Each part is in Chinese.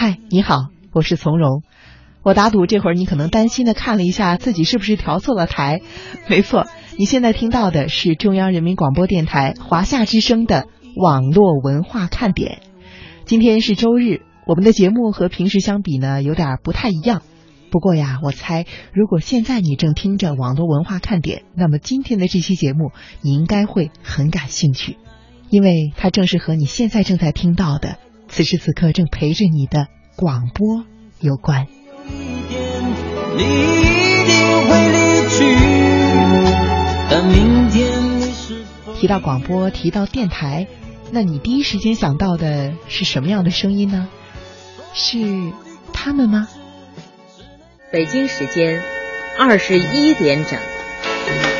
嗨，你好，我是从容。我打赌这会儿你可能担心的看了一下自己是不是调错了台。没错，你现在听到的是中央人民广播电台华夏之声的网络文化看点。今天是周日，我们的节目和平时相比呢有点不太一样。不过呀，我猜如果现在你正听着网络文化看点，那么今天的这期节目你应该会很感兴趣，因为它正是和你现在正在听到的。此时此刻正陪着你的广播有关。提到广播，提到电台，那你第一时间想到的是什么样的声音呢？是他们吗？北京时间二十一点整。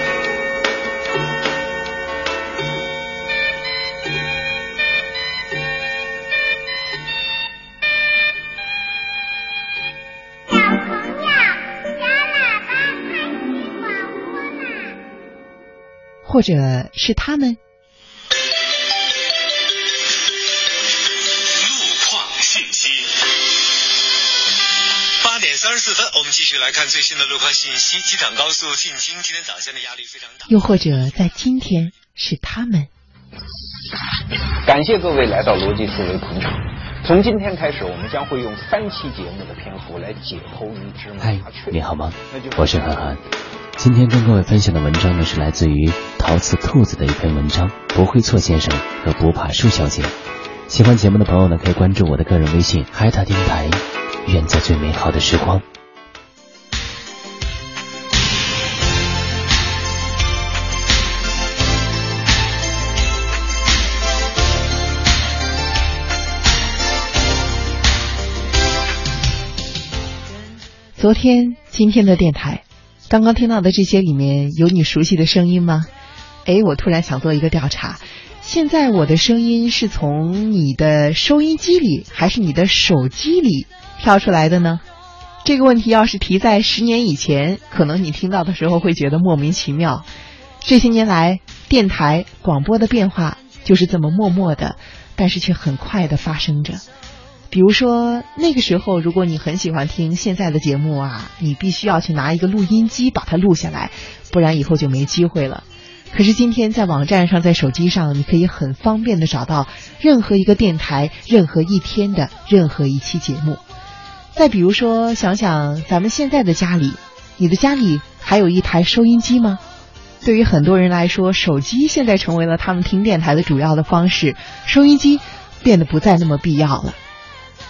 或者是他们。路况信息。八点三十四分，我们继续来看最新的路况信息。机场高速进京今天早间的压力非常大。又或者在今天是他们。感谢各位来到逻辑思维捧场。从今天开始，我们将会用三期节目的篇幅来解剖一只麻雀。嗨，你好吗？我是涵涵。今天跟各位分享的文章呢，是来自于陶瓷兔子的一篇文章，不会错先生和不怕树小姐。喜欢节目的朋友呢，可以关注我的个人微信“海塔电台”，愿在最美好的时光。昨天、今天的电台。刚刚听到的这些里面有你熟悉的声音吗？哎，我突然想做一个调查，现在我的声音是从你的收音机里还是你的手机里跳出来的呢？这个问题要是提在十年以前，可能你听到的时候会觉得莫名其妙。这些年来，电台广播的变化就是这么默默的，但是却很快的发生着。比如说那个时候，如果你很喜欢听现在的节目啊，你必须要去拿一个录音机把它录下来，不然以后就没机会了。可是今天在网站上，在手机上，你可以很方便的找到任何一个电台、任何一天的任何一期节目。再比如说，想想咱们现在的家里，你的家里还有一台收音机吗？对于很多人来说，手机现在成为了他们听电台的主要的方式，收音机变得不再那么必要了。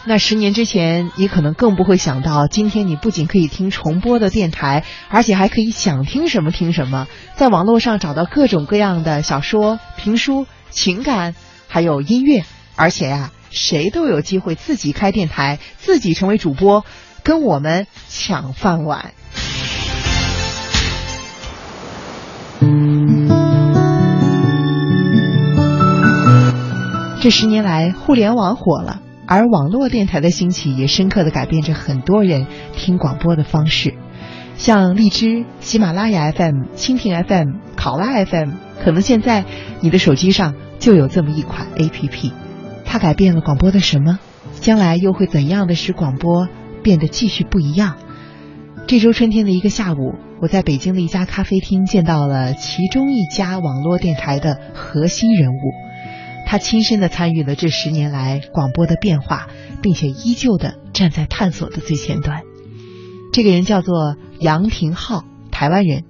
那十年之前，你可能更不会想到，今天你不仅可以听重播的电台，而且还可以想听什么听什么，在网络上找到各种各样的小说、评书、情感，还有音乐，而且呀，谁都有机会自己开电台，自己成为主播，跟我们抢饭碗。这十年来，互联网火了。而网络电台的兴起也深刻的改变着很多人听广播的方式，像荔枝、喜马拉雅 FM、蜻蜓 FM、考拉 FM，可能现在你的手机上就有这么一款 APP，它改变了广播的什么？将来又会怎样的使广播变得继续不一样？这周春天的一个下午，我在北京的一家咖啡厅见到了其中一家网络电台的核心人物。他亲身的参与了这十年来广播的变化，并且依旧的站在探索的最前端。这个人叫做杨廷浩，台湾人。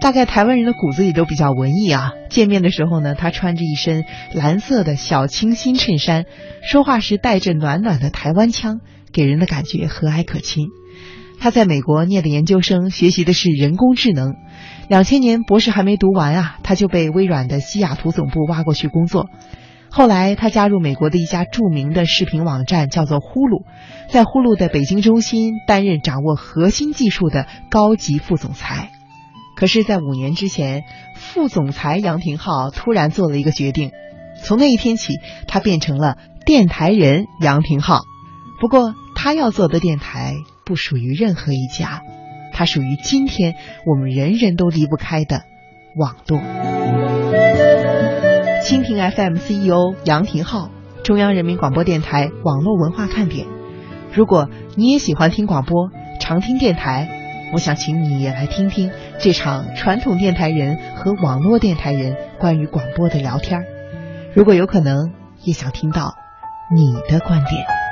大概台湾人的骨子里都比较文艺啊。见面的时候呢，他穿着一身蓝色的小清新衬衫，说话时带着暖暖的台湾腔，给人的感觉和蔼可亲。他在美国念的研究生，学习的是人工智能。两千年博士还没读完啊，他就被微软的西雅图总部挖过去工作。后来，他加入美国的一家著名的视频网站，叫做呼噜，在呼噜的北京中心担任掌握核心技术的高级副总裁。可是，在五年之前，副总裁杨廷浩突然做了一个决定，从那一天起，他变成了电台人杨廷浩。不过，他要做的电台不属于任何一家，它属于今天我们人人都离不开的网络。蜻蜓 FM CEO 杨廷浩，中央人民广播电台网络文化看点。如果你也喜欢听广播，常听电台，我想请你也来听听这场传统电台人和网络电台人关于广播的聊天。如果有可能，也想听到你的观点。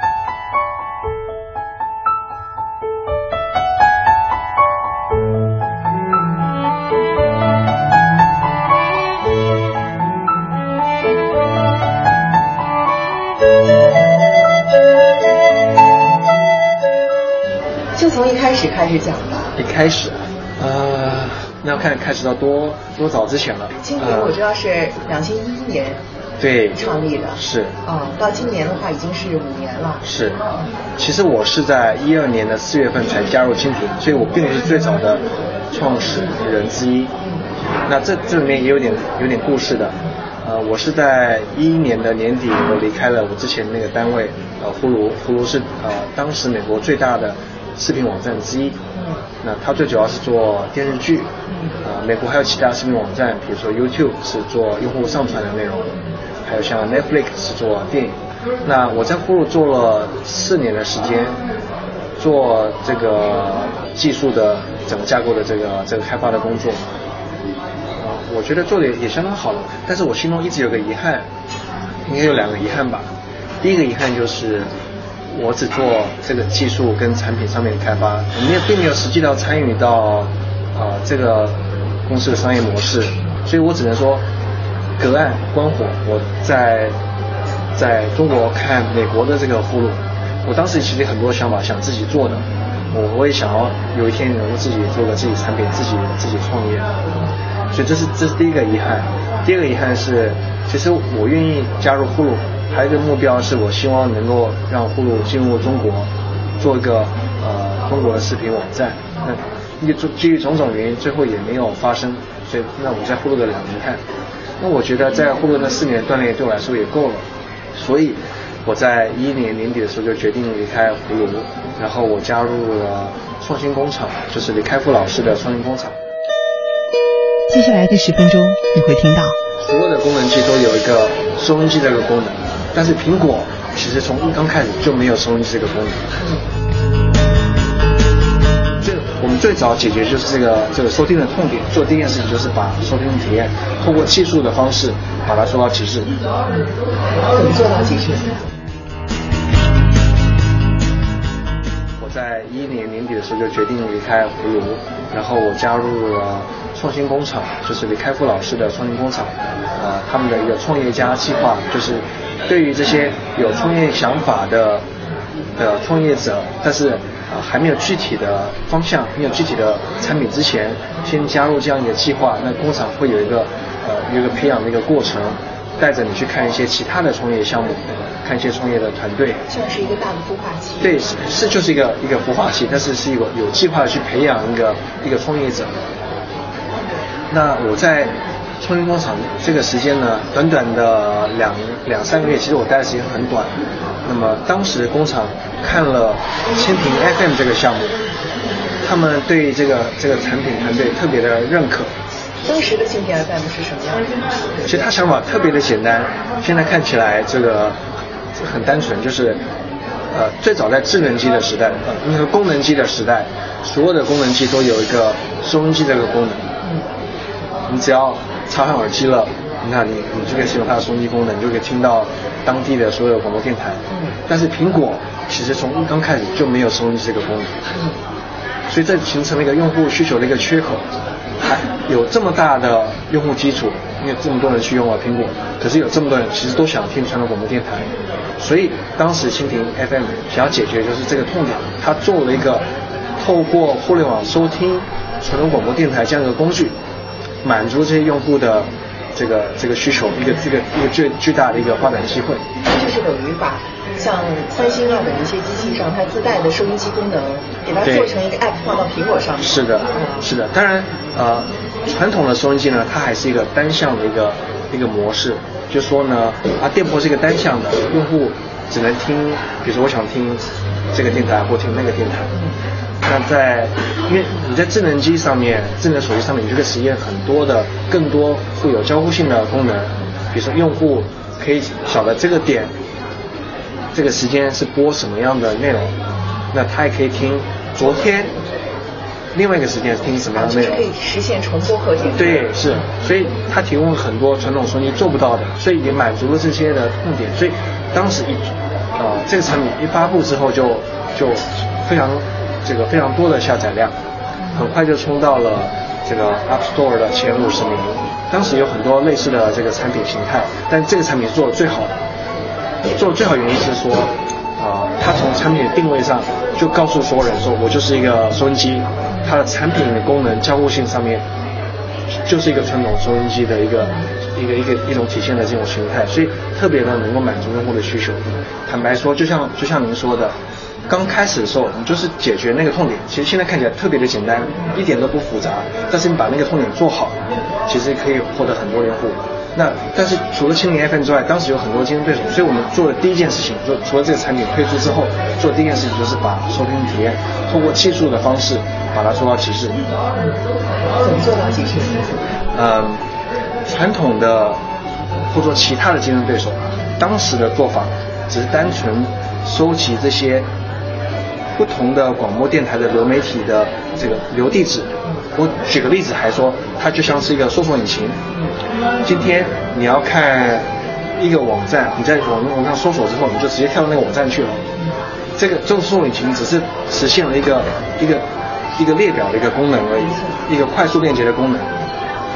从一开始开始讲吧。一开始，呃，那要看开始到多多早之前了。蜻蜓我知道是两千一一年对创立的，是嗯，到今年的话已经是五年了。是，其实我是在一二年的四月份才加入蜻蜓，所以我并不是最早的创始人之一。那这这里面也有点有点故事的。呃，我是在一一年的年底，我离开了我之前那个单位，呃，呼噜，呼噜是呃当时美国最大的视频网站之一。嗯。那它最主要是做电视剧。啊。呃，美国还有其他视频网站，比如说 YouTube 是做用户上传的内容，还有像 Netflix 是做电影。那我在呼噜做了四年的时间，做这个技术的整个架构的这个这个开发的工作。我觉得做的也相当好了，但是我心中一直有个遗憾，应该有两个遗憾吧。第一个遗憾就是我只做这个技术跟产品上面的开发，我们也并没有实际的参与到呃这个公司的商业模式，所以我只能说隔岸观火。我在在中国看美国的这个呼噜，我当时其实很多想法想自己做的，我我也想要有一天能够自己做个自己产品，自己自己创业。所以这是这是第一个遗憾，第二个遗憾是，其实我愿意加入呼噜，还有一个目标是我希望能够让呼噜进入中国，做一个呃中国的视频网站。那基基于种种原因，最后也没有发生。所以那我在呼噜的两年看。那我觉得在呼噜那四年锻炼对我来说也够了。所以我在一一年年底的时候就决定离开呼噜，然后我加入了创新工厂，就是李开复老师的创新工厂。接下来的十分钟，你会听到所有的功能机都有一个收音机这个功能，但是苹果其实从刚开始就没有收音机这个功能。这我们最早解决就是这个这个收听的痛点，做第一件事情就是把收听体验通过技术的方式把它做到极致。怎么做到极致？我在一一年年底的时候就决定离开葫芦，然后我加入了。创新工厂就是李开复老师的创新工厂，呃，他们的一个创业家计划，就是对于这些有创业想法的的创业者，但是啊还没有具体的方向，没有具体的产品之前，先加入这样一个计划，那工厂会有一个呃有一个培养的一个过程，带着你去看一些其他的创业项目，看一些创业的团队，像是一个大的孵化器。对，是就是一个一个孵化器，但是是一个有计划的去培养一个一个创业者。那我在创新工厂这个时间呢，短短的两两三个月，其实我待的时间很短。那么当时工厂看了千平 FM 这个项目，他们对这个这个产品团队特别的认可。当时的千平 FM 是什么样？其实他想法特别的简单，现在看起来这个很单纯，就是呃最早在智能机的时代，那个功能机的时代，所有的功能机都有一个收音机这个功能。你只要插上耳机了，你看你你就可以使用它的收音机功能，你就可以听到当地的所有广播电台。嗯。但是苹果其实从刚开始就没有收音机这个功能。嗯。所以这形成了一个用户需求的一个缺口，还有这么大的用户基础，因为这么多人去用了苹果，可是有这么多人其实都想听传统广播电台，所以当时蜻蜓 FM 想要解决就是这个痛点，它做了一个透过互联网收听传统广播电台这样一个工具。满足这些用户的这个这个需求，一个这个一个最巨大的一个发展机会。就是等于把像三星啊等一些机器上它自带的收音机功能，给它做成一个 app 放到苹果上面。是的，是的。当然，呃，传统的收音机呢，它还是一个单向的一个一个模式，就说呢，啊，电波是一个单向的，用户只能听，比如说我想听这个电台或听那个电台。那在，因为你在智能机上面、智能手机上面，你就可以实现很多的、更多会有交互性的功能。比如说，用户可以晓得这个点这个时间是播什么样的内容，那他也可以听昨天另外一个时间听什么样的内容就是可。以实现重播和点。对，是，所以它提供了很多传统收音机做不到的，所以也满足了这些的痛点。所以当时一，呃，这个产品一发布之后就就非常这个非常多的下载量，很快就冲到了这个 App Store 的前五十名。当时有很多类似的这个产品形态，但这个产品是做的最好的。做的最好原因是说，啊、它从产品的定位上就告诉所有人说，我就是一个收音机，它的产品的功能交互性上面就是一个传统收音机的一个一个一个一种体现的这种形态，所以特别的能够满足用户的需求。坦白说，就像就像您说的，刚开始的时候，你就是解决那个痛点，其实现在看起来特别的简单，一点都不复杂，但是你把那个痛点做好，其实可以获得很多用户。那但是除了青年 FM 之外，当时有很多竞争对手，所以我们做的第一件事情，就除了这个产品推出之后，做第一件事情。就是把收听体验通过技术的方式把它做到极致。怎么做到极致？嗯，传统的或者说其他的竞争对手，当时的做法只是单纯收集这些不同的广播电台的流媒体的这个流地址。我举个例子，还说它就像是一个搜索引擎。今天你要看一个网站，你在网络上搜索之后，你就直接跳到那个网站去了。这个这个搜索引擎只是实现了一个一个一个列表的一个功能而已，一个快速链接的功能。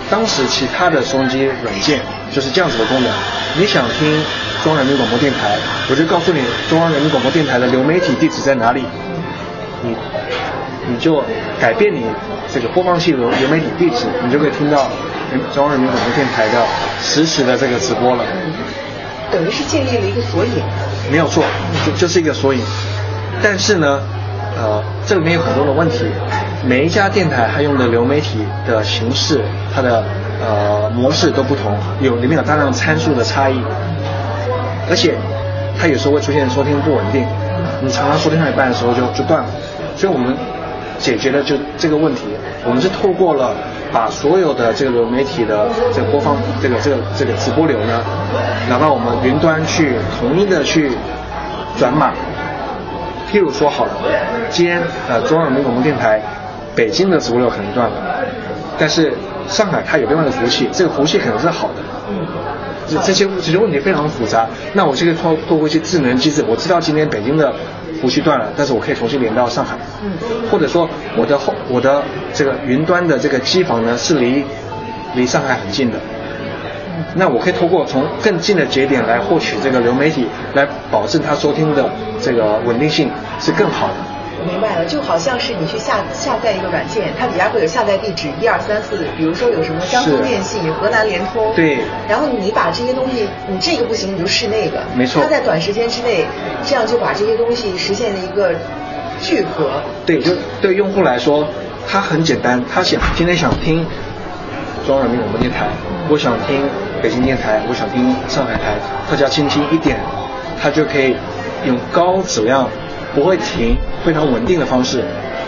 当时其他的收音机软件就是这样子的功能。你想听中央人民广播电台，我就告诉你中央人民广播电台的流媒体地址在哪里，你你就改变你这个播放器流流媒体地址，你就可以听到人中央人民广播电台的实时的这个直播了。等于是建立了一个索引。没有错，就就是一个索引。但是呢，呃，这里面有很多的问题。每一家电台它用的流媒体的形式，它的呃模式都不同，有里面有大量参数的差异，而且它有时候会出现收听不稳定，你常常说听到一半的时候就就断了。所以我们解决了就这个问题，我们是透过了把所有的这个流媒体的这个播放这个这个这个直播流呢，拿到我们云端去统一的去转码。譬如说好了，今天呃中央人民广播电台北京的直播流可能断了，但是上海它有另外的服务器，这个服务器可能是好的。这这些这些问题非常复杂，那我这个透透过一些智能机制，我知道今天北京的服务器断了，但是我可以重新连到上海，嗯，或者说我的后我的这个云端的这个机房呢是离离上海很近的，那我可以通过从更近的节点来获取这个流媒体，来保证它收听的这个稳定性是更好的。我明白了，就好像是你去下下载一个软件，它底下会有下载地址一二三四，比如说有什么江苏电信、河南联通，对。然后你把这些东西，你这个不行你就试那个，没错。它在短时间之内，这样就把这些东西实现了一个聚合。对，就对用户来说，它很简单，他想今天想听中央人民广播电台，我想听北京电台，我想听上海台，他只要轻轻一点，他就可以用高质量、不会停、非常稳定的方式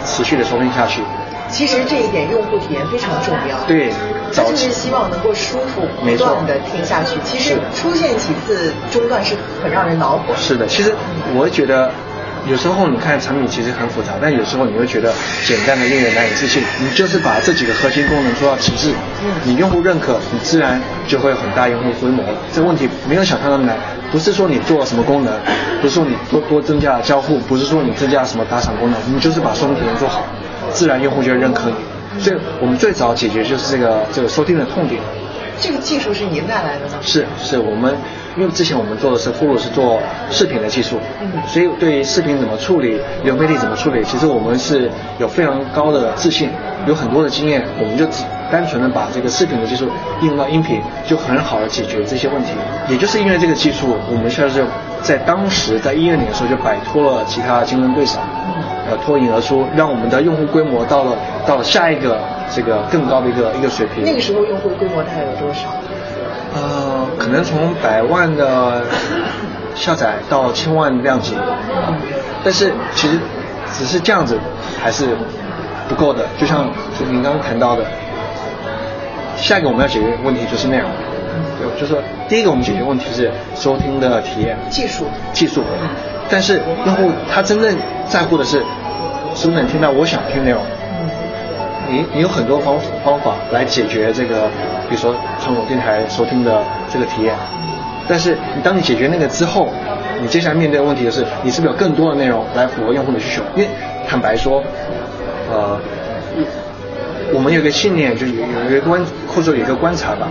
持续的收听下去。其实这一点用户体验非常重要。对，他就是希望能够舒服不断的听下去。其实出现几次中断是很让人恼火。是的，其实我觉得，有时候你看产品其实很复杂，但有时候你会觉得简单的令人难以置信。你就是把这几个核心功能做到极致，你用户认可，你自然就会有很大用户规模了。这个问题没有想象那么难，不是说你做了什么功能，不是说你多多增加了交互，不是说你增加了什么打赏功能，你就是把收听体验做好，自然用户就会认可你。所以我们最早解决就是这个这个收听的痛点。这个技术是您带来的吗？是是，我们因为之前我们做的是呼噜是做视频的技术，嗯所以对于视频怎么处理、流媒体怎么处理，其实我们是有非常高的自信，有很多的经验，我们就只单纯的把这个视频的技术应用到音频，就很好的解决这些问题。也就是因为这个技术，我们现在就在当时在一二年的时候就摆脱了其他竞争对手，呃脱颖而出，让我们的用户规模到了到了下一个这个更高的一个一个水平。那个时候用户规模大概有多少？呃，可能从百万的下载到千万量级，但是其实只是这样子还是不够的。就像就您刚刚谈到的，下一个我们要解决的问题就是内容。对，就是说第一个我们解决问题是收听的体验技术技术，但是用户他真正在乎的是是不是能听到我想听内容。你你有很多方方法来解决这个，比如说传统电台收听的这个体验，但是你当你解决那个之后，你接下来面对的问题就是，你是不是有更多的内容来符合用户的需求？因为坦白说，呃，我们有个信念，就有有一个观或者有一个观察吧。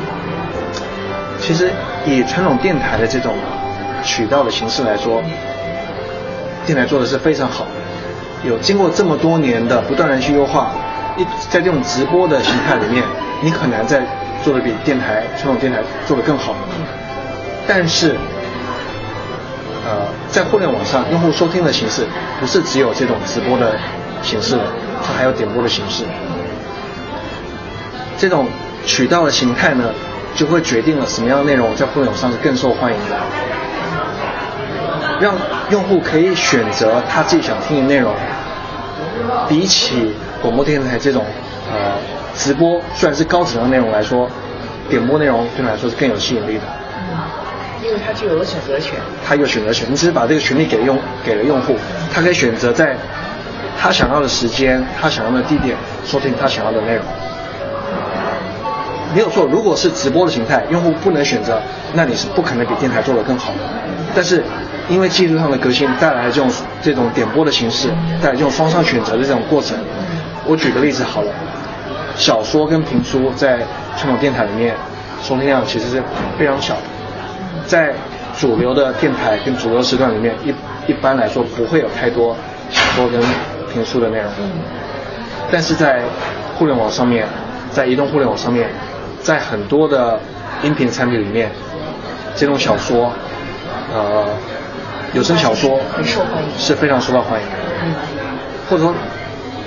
其实以传统电台的这种渠道的形式来说，电台做的是非常好，有经过这么多年的不断的去优化。一在这种直播的形态里面，你很难再做的比电台传统电台做的更好。但是，呃，在互联网上，用户收听的形式不是只有这种直播的形式，它还有点播的形式。这种渠道的形态呢，就会决定了什么样的内容在互联网上是更受欢迎的，让用户可以选择他自己想听的内容，比起。广播电台这种呃直播虽然是高质量内容来说，点播内容对你来说是更有吸引力的。嗯，因为它具有了选择权。它有选择权，你只是把这个权利给用给了用户，他可以选择在他想要的时间、他想要的地点收听他想要的内容。没有错，如果是直播的形态，用户不能选择，那你是不可能比电台做得更好的。但是因为技术上的革新带来的这种这种点播的形式，带来这种双向选择的这种过程。我举个例子好了，小说跟评书在传统电台里面收听量其实是非常小的，在主流的电台跟主流时段里面，一一般来说不会有太多小说跟评书的内容。但是在互联网上面，在移动互联网上面，在很多的音频产品里面，这种小说，呃，有声小说是非常受到欢迎的，或者说。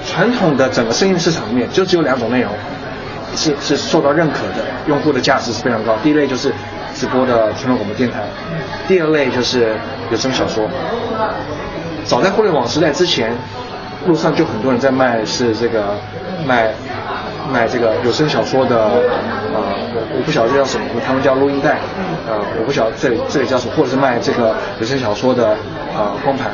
传统的整个声音市场里面就只有两种内容，是是受到认可的，用户的价值是非常高。第一类就是直播的传统广播电台，第二类就是有声小说。早在互联网时代之前，路上就很多人在卖是这个卖卖这个有声小说的，呃，我我不晓得这叫什么，他们叫录音带，呃，我不晓得这里这里叫什么，或者是卖这个有声小说的呃光盘。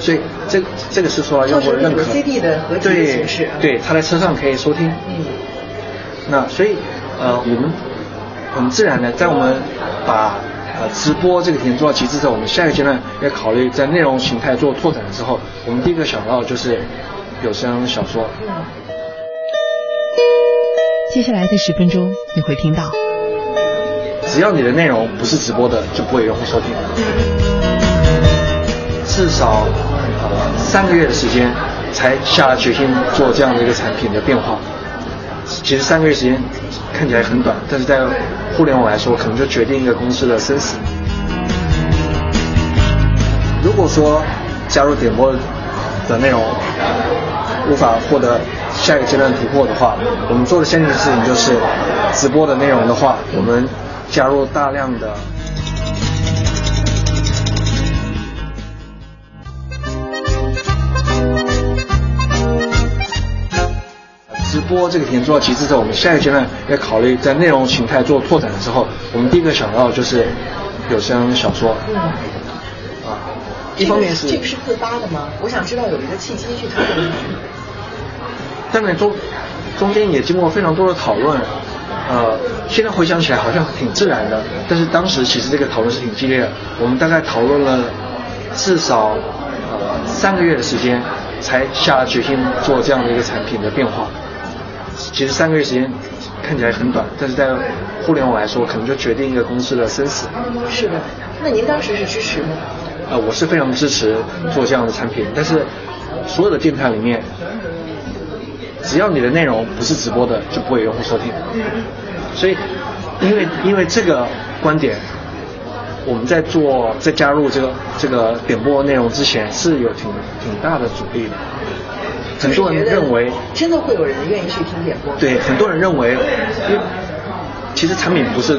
所以这这个是说用户认可，CD 的合集对对，他在车上可以收听。嗯。那所以呃，我们很自然的，在我们把呃直播这个体验做到极致之后，我们下一个阶段要考虑在内容形态做拓展的时候，我们第一个想到就是有声小说。嗯。接下来的十分钟你会听到，只要你的内容不是直播的，就不会有用户收听。至少。三个月的时间才下了决心做这样的一个产品的变化。其实三个月时间看起来很短，但是在互联网来说，可能就决定一个公司的生死。如果说加入点播的内容无法获得下一个阶段突破的话，我们做的先决的事情就是直播的内容的话，我们加入大量的。播这个体验做到极致之后，我们下一个阶段要考虑在内容形态做拓展的时候，我们第一个想到就是有声小说。嗯。啊，一方面是这个是自发的吗？我想知道有一个契机去推动。当然中中间也经过非常多的讨论，呃，现在回想起来好像挺自然的，但是当时其实这个讨论是挺激烈的。我们大概讨论了至少呃三个月的时间，才下了决心做这样的一个产品的变化。其实三个月时间看起来很短，但是在互联网来说，可能就决定一个公司的生死。是的，那您当时是支持吗？呃，我是非常支持做这样的产品，但是所有的电台里面，只要你的内容不是直播的，就不会有用户收听。所以，因为因为这个观点，我们在做在加入这个这个点播内容之前，是有挺挺大的阻力的。很多人认为真的会有人愿意去听点播。对，很多人认为，因为其实产品不是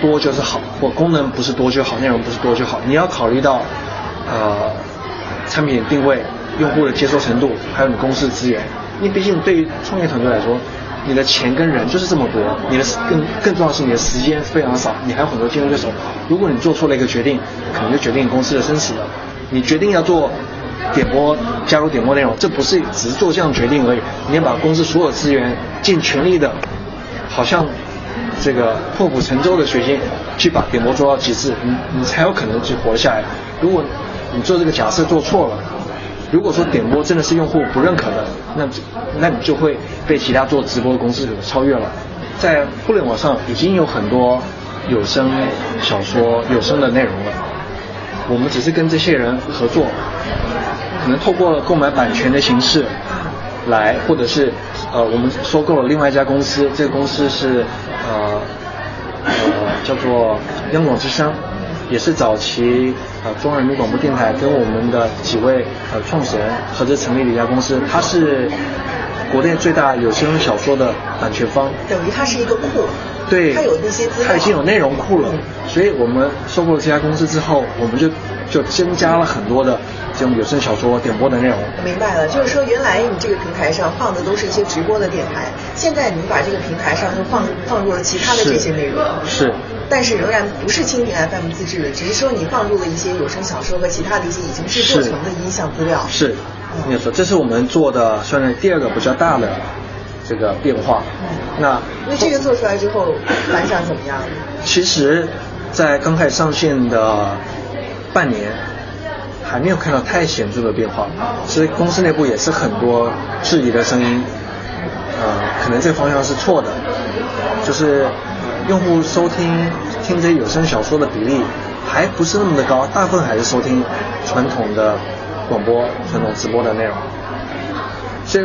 多就是好，或功能不是多就好，内容不是多就好。你要考虑到呃产品定位、用户的接受程度，还有你公司的资源。因为毕竟对于创业团队来说，你的钱跟人就是这么多，你的更更重要的是你的时间非常少，你还有很多竞争对手。如果你做错了一个决定，可能就决定公司的生死了。你决定要做点播，加入点播内容，这不是只是做这样决定而已，你要把公司所有资源尽全力的，好像这个破釜沉舟的决心去把点播做到极致，你你才有可能去活下来。如果你做这个假设做错了，如果说点播真的是用户不认可的，那那你就会被其他做直播的公司给超越了。在互联网上已经有很多有声小说、有声的内容了，我们只是跟这些人合作，可能透过购买版权的形式来，或者是呃我们收购了另外一家公司，这个公司是呃呃叫做央广之声。也是早期呃中央人民广播电台跟我们的几位呃创始人合资成立的一家公司，它是国内最大有声小说的版权方。等于它是一个库。对。它有那些资料。它已经有内容库了，所以我们收购了这家公司之后，我们就就增加了很多的这种有声小说点播的内容。明白了，就是说原来你这个平台上放的都是一些直播的电台，现在你把这个平台上又放放入了其他的这些内容。是。但是仍然不是蜻蜓 FM 自制的，只是说你放入了一些有声小说和其他的一些已经制作成的音像资料。是，没错，这是我们做的算是第二个比较大的这个变化。那那这个做出来之后反响怎么样？其实，在刚开始上线的半年，还没有看到太显著的变化，所以公司内部也是很多质疑的声音。呃，可能这个方向是错的，就是。用户收听听这些有声小说的比例还不是那么的高，大部分还是收听传统的广播、传统直播的内容。所以，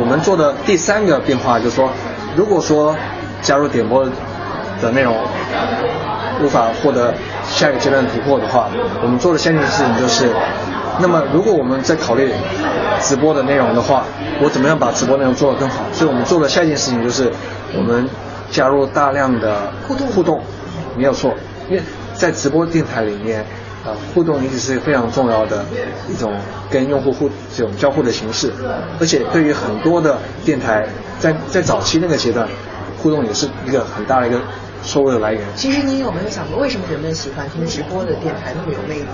我们做的第三个变化就是说，如果说加入点播的内容无法获得下一个阶段突破的话，我们做的下一件事情就是，那么如果我们在考虑直播的内容的话，我怎么样把直播内容做得更好？所以我们做的下一件事情就是我们。加入大量的互动，互动没有错，因为在直播电台里面，呃，互动一直是非常重要的一种跟用户互这种交互的形式，而且对于很多的电台，在在早期那个阶段，互动也是一个很大的一个收入的来源。其实你有没有想过，为什么人们喜欢听直播的电台那么有魅力？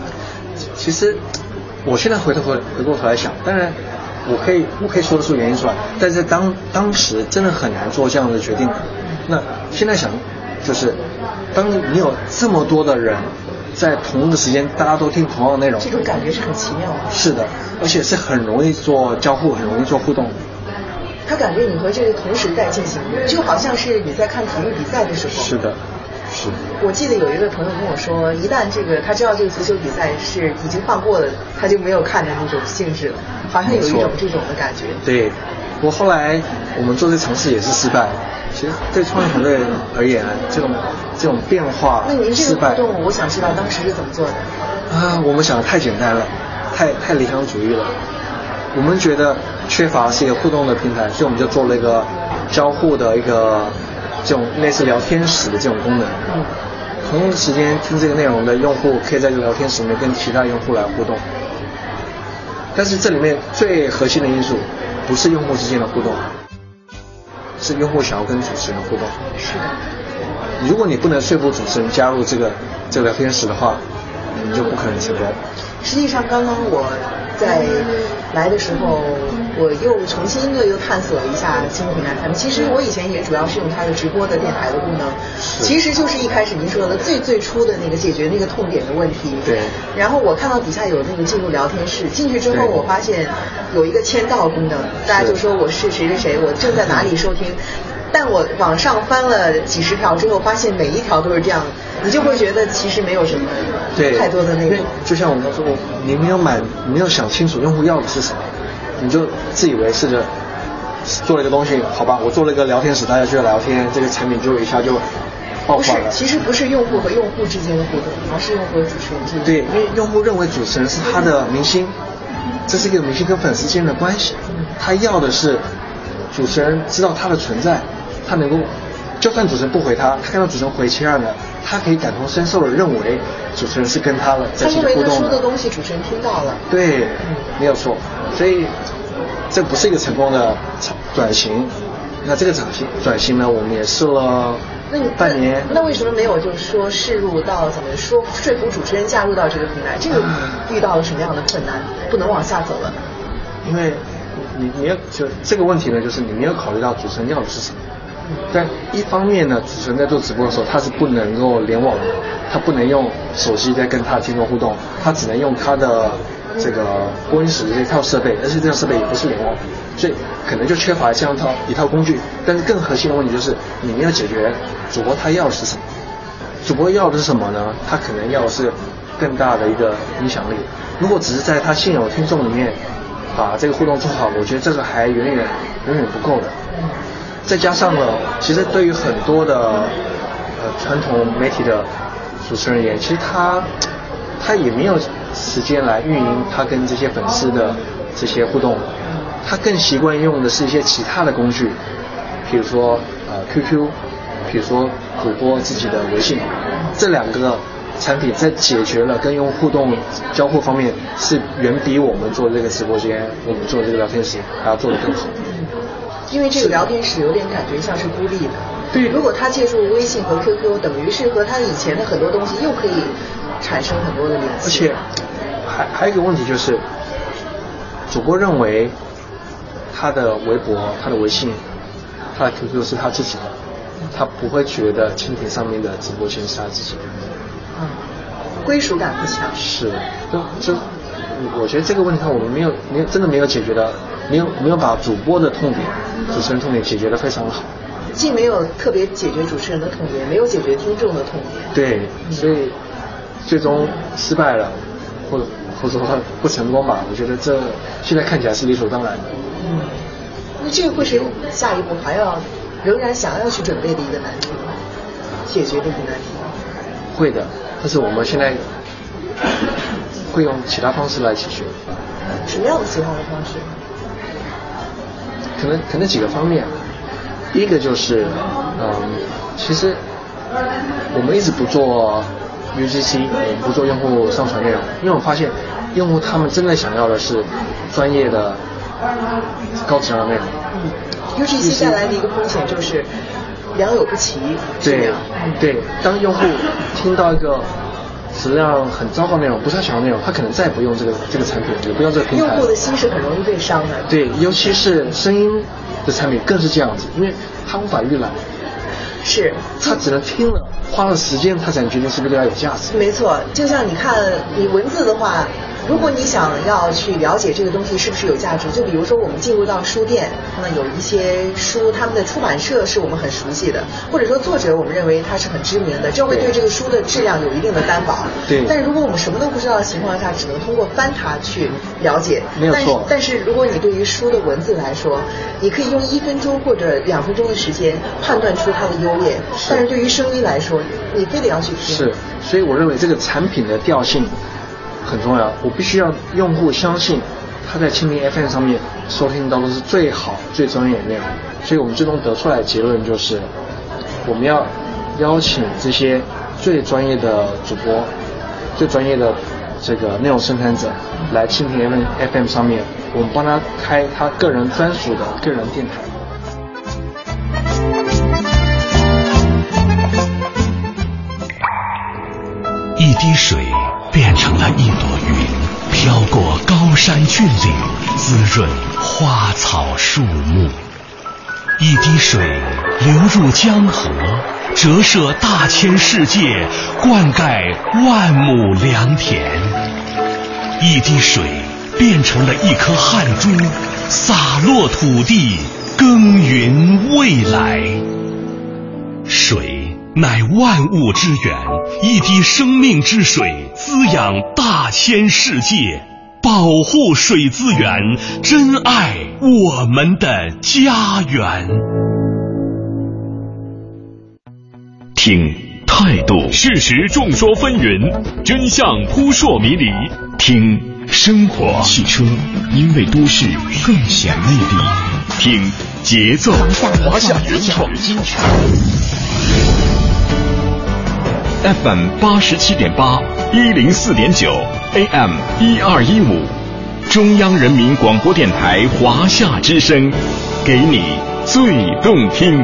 其实，我现在回头回回过头来想，当然。我可以我可以说得出原因出来，但是当当时真的很难做这样的决定。那现在想，就是当你有这么多的人在同一个时间，大家都听同样的内容，这种感觉是很奇妙的。是的，而且是很容易做交互，很容易做互动。他感觉你和这个同时在进行，就好像是你在看体育比赛的时候。是的。是。我记得有一位朋友跟我说，一旦这个他知道这个足球比赛是已经放过了，他就没有看的那种兴致了，好像有一种这种的感觉。对，我后来我们做这尝试也是失败。其实对创业团队而言，这种这种变化，那您这个活动，我想知道当时是怎么做的？啊，我们想的太简单了，太太理想主义了。我们觉得缺乏是一个互动的平台，所以我们就做了一个交互的一个。这种类似聊天室的这种功能，同一时间听这个内容的用户可以在这个聊天室里面跟其他用户来互动。但是这里面最核心的因素不是用户之间的互动，是用户想要跟主持人互动。是的。如果你不能说服主持人加入这个这个聊天室的话，你就不可能成功。实际上，刚刚我。在来的时候，我又重新的又探索了一下蜻蜓 FM。其实我以前也主要是用它的直播的电台的功能，其实就是一开始您说的最最初的那个解决那个痛点的问题。对。然后我看到底下有那个进入聊天室，进去之后我发现有一个签到功能，大家就说我是谁谁谁，我正在哪里收听。但我往上翻了几十条之后，发现每一条都是这样，你就会觉得其实没有什么太多的那个。就像我们说，你没有买，没有想清楚用户要的是什么，你就自以为是的做了一个东西，好吧，我做了一个聊天室，大家就要聊天，这个产品就一下就爆发了。其实不是用户和用户之间的互动，而是用户和主持人之间。对，因为用户认为主持人是他的明星，这是一个明星跟粉丝之间的关系，他要的是主持人知道他的存在。他能够，就算主持人不回他，他看到主持人回其他的，他可以感同身受的认为主持人是跟他了在互动。他说的东西主持人听到了。对，没有错。所以这不是一个成功的转型。那这个转型转型呢，我们也试了半年。那为什么没有就是说试入到怎么说说服主持人加入到这个平台？这个遇到了什么样的困难，不能往下走了？因为你你要就这个问题呢，就是你没有考虑到主持人要的是什么。但一方面呢，主持人在做直播的时候，他是不能够联网的，他不能用手机在跟他的听众互动，他只能用他的这个播音室的这套设备，而且这套设备也不是联网，所以可能就缺乏这样一套一套工具。但是更核心的问题就是，你们要解决主播他要的是什么？主播要的是什么呢？他可能要的是更大的一个影响力。如果只是在他现有听众里面把这个互动做好，我觉得这个还远远远远不够的。再加上呢，其实对于很多的呃传统媒体的主持人而言，其实他他也没有时间来运营他跟这些粉丝的这些互动，他更习惯用的是一些其他的工具，比如说呃 QQ，比如说主播自己的微信，这两个产品在解决了跟用户互动交互方面，是远比我们做这个直播间，我们做这个聊天室还要做的更好。因为这个聊天室有点感觉像是孤立的。对如果他借助微信和 QQ，等于是和他以前的很多东西又可以产生很多的联系。而且还还有一个问题就是，主播认为他的微博、他的微信、他的 QQ 是他自己的，他不会觉得蜻蜓上面的直播间是他自己的。嗯，归属感不强。是，就就我觉得这个问题上我们没有没有真的没有解决的，没有没有把主播的痛点、主持人痛点解决的非常好。既没有特别解决主持人的痛点，没有解决听众的痛点。对，所以最终失败了，或者或者说不成功吧。我觉得这现在看起来是理所当然的。嗯，那这个会是下一步还要仍然想要去准备的一个难题吗？解决的一个难题吗？会的，但是我们现在会用其他方式来解决，什么样的其他的方式？可能可能几个方面。第一个就是，嗯，其实我们一直不做 UGC，我们不做用户上传内容，因为我发现用户他们真的想要的是专业的、高质量的内容。嗯，UGC 带来的一个风险就是良莠不齐。对对，当用户听到一个质量很糟糕的内容，不是他想要的内容，他可能再也不用这个这个产品，也不用这个平台。用户的心是很容易被伤的。对，尤其是声音的产品更是这样子，因为他无法预览，是，他只能听了，花了时间，他才能决定是不是对他有价值。没错，就像你看，你文字的话，如果你想要去了解这个东西是不是有价值，就比如说我们进入到书店，那有一些书，他们的出版社是我们很熟悉的，或者说作者我们认为他是很知名的，这会对这个书的质量有一定的担保。对但是如果我们什么都不知道的情况下，只能通过翻它去了解。没有但是错但是如果你对于书的文字来说，你可以用一分钟或者两分钟的时间判断出它的优劣，是但是对于声音来说，你非得要去听。是，所以我认为这个产品的调性很重要，我必须要用户相信他在蜻蜓 FM 上面收听到的是最好、最专业的内容。所以我们最终得出来的结论就是，我们要邀请这些最专业的主播、最专业的这个内容生产者来蜻蜓 FM 上面，我们帮他开他个人专属的个人电台。一滴水变成了一朵云，飘过高山峻岭，滋润花草树木。一滴水流入江河，折射大千世界，灌溉万亩良田。一滴水变成了一颗汗珠，洒落土地，耕耘未来。水乃万物之源，一滴生命之水滋养大千世界，保护水资源，珍爱我们的家园。听态度，事实众说纷纭，真相扑朔迷离。听生活，汽车因为都市更显魅力。听节奏，华夏原创精选。FM 八十七点八，一零四点九，AM 一二一五，中央人民广播电台华夏之声，给你最动听。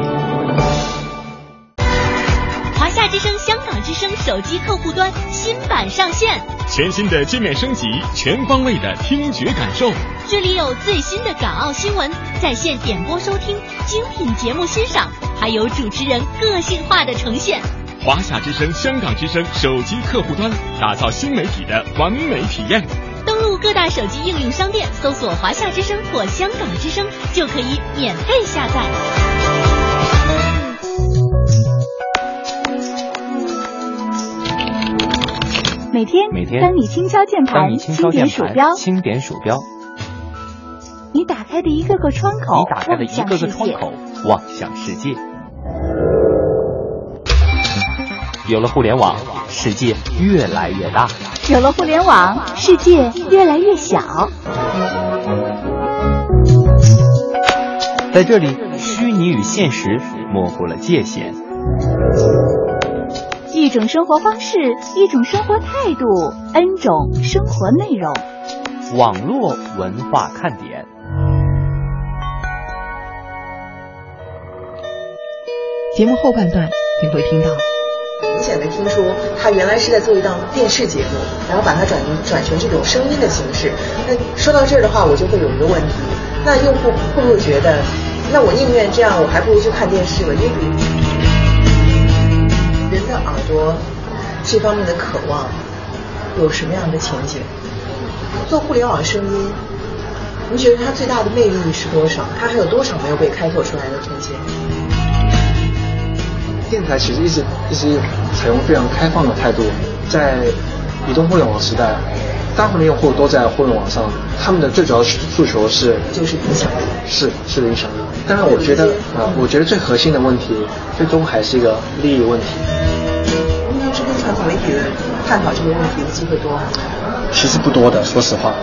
华夏之声、香港之声手机客户端新版上线，全新的界面升级，全方位的听觉感受。这里有最新的港澳新闻，在线点播收听，精品节目欣赏，还有主持人个性化的呈现。华夏之声、香港之声手机客户端，打造新媒体的完美体验。登录各大手机应用商店，搜索“华夏之声”或“香港之声”，就可以免费下载。每天，每天当你轻敲键盘，轻点鼠标，轻点鼠标，你打开的一个个窗口，你打开的一个个窗口，望向世界。有了互联网，世界越来越大；有了互联网，世界越来越小。在这里，虚拟与现实模糊了界限。一种生活方式，一种生活态度，N 种生活内容。网络文化看点。节目后半段你会听到。明显的听说他原来是在做一档电视节目，然后把它转转成这种声音的形式。那说到这儿的话，我就会有一个问题，那用户会不会觉得，那我宁愿这样，我还不如去看电视了？因为人的耳朵这方面的渴望有什么样的前景？做互联网声音，您觉得它最大的魅力是多少？它还有多少没有被开拓出来的空间？电台其实一直一直采用非常开放的态度，在移动互联网时代，大部分的用户都在互联网上，他们的最主要诉求是就是影响力，是是影响力。但是，我觉得啊、呃，我觉得最核心的问题，最终还是一个利益问题。您平时跟传统媒体的探讨这个问题的机会多吗？其实不多的，说实话，